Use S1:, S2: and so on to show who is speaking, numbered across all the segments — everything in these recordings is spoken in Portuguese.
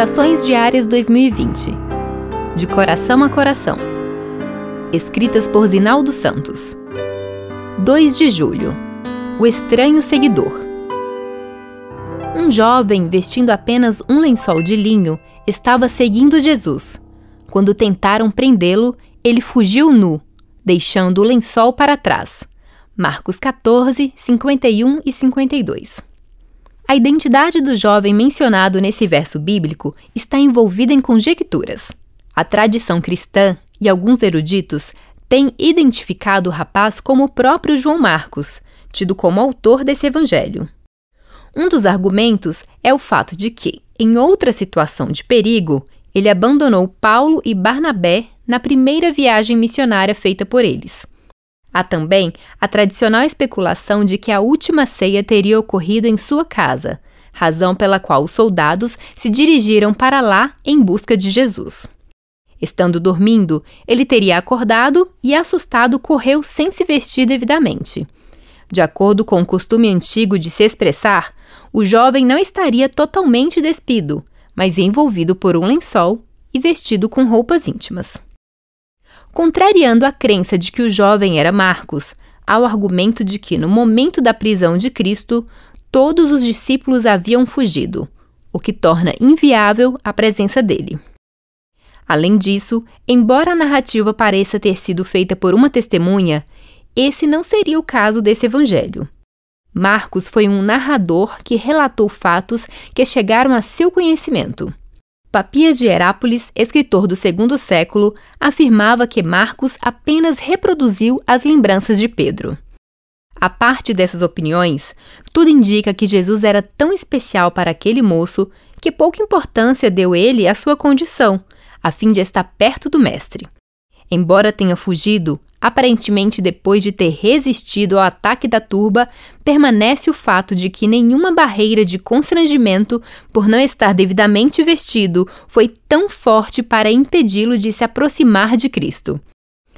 S1: Meditações Diárias 2020 De Coração a Coração Escritas por Zinaldo Santos 2 de julho O Estranho Seguidor Um jovem vestindo apenas um lençol de linho estava seguindo Jesus. Quando tentaram prendê-lo, ele fugiu nu, deixando o lençol para trás. Marcos 14, 51 e 52. A identidade do jovem mencionado nesse verso bíblico está envolvida em conjecturas. A tradição cristã e alguns eruditos têm identificado o rapaz como o próprio João Marcos, tido como autor desse evangelho. Um dos argumentos é o fato de que, em outra situação de perigo, ele abandonou Paulo e Barnabé na primeira viagem missionária feita por eles. Há também a tradicional especulação de que a última ceia teria ocorrido em sua casa, razão pela qual os soldados se dirigiram para lá em busca de Jesus. Estando dormindo, ele teria acordado e, assustado, correu sem se vestir devidamente. De acordo com o costume antigo de se expressar, o jovem não estaria totalmente despido, mas envolvido por um lençol e vestido com roupas íntimas. Contrariando a crença de que o jovem era Marcos, há o argumento de que, no momento da prisão de Cristo, todos os discípulos haviam fugido, o que torna inviável a presença dele. Além disso, embora a narrativa pareça ter sido feita por uma testemunha, esse não seria o caso desse evangelho. Marcos foi um narrador que relatou fatos que chegaram a seu conhecimento. Papias de Herápolis, escritor do segundo século, afirmava que Marcos apenas reproduziu as lembranças de Pedro. A parte dessas opiniões, tudo indica que Jesus era tão especial para aquele moço que pouca importância deu ele à sua condição, a fim de estar perto do Mestre. Embora tenha fugido, Aparentemente, depois de ter resistido ao ataque da turba, permanece o fato de que nenhuma barreira de constrangimento por não estar devidamente vestido foi tão forte para impedi-lo de se aproximar de Cristo.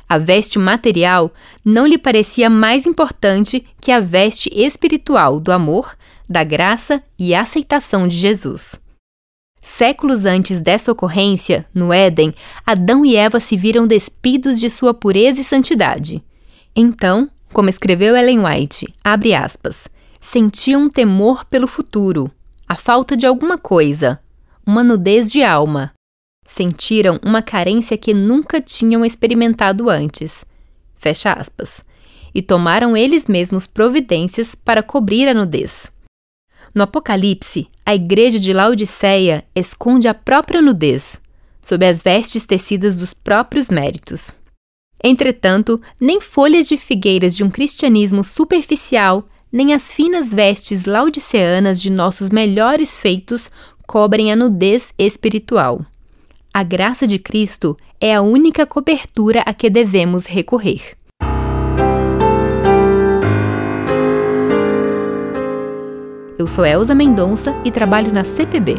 S1: A veste material não lhe parecia mais importante que a veste espiritual do amor, da graça e aceitação de Jesus. Séculos antes dessa ocorrência, no Éden, Adão e Eva se viram despidos de sua pureza e santidade. Então, como escreveu Ellen White, abre aspas, sentiam um temor pelo futuro, a falta de alguma coisa, uma nudez de alma. Sentiram uma carência que nunca tinham experimentado antes. Fecha aspas. E tomaram eles mesmos providências para cobrir a nudez. No Apocalipse, a igreja de Laodiceia esconde a própria nudez, sob as vestes tecidas dos próprios méritos. Entretanto, nem folhas de figueiras de um cristianismo superficial, nem as finas vestes laodiceanas de nossos melhores feitos cobrem a nudez espiritual. A graça de Cristo é a única cobertura a que devemos recorrer. Eu sou Elza Mendonça e trabalho na CPB.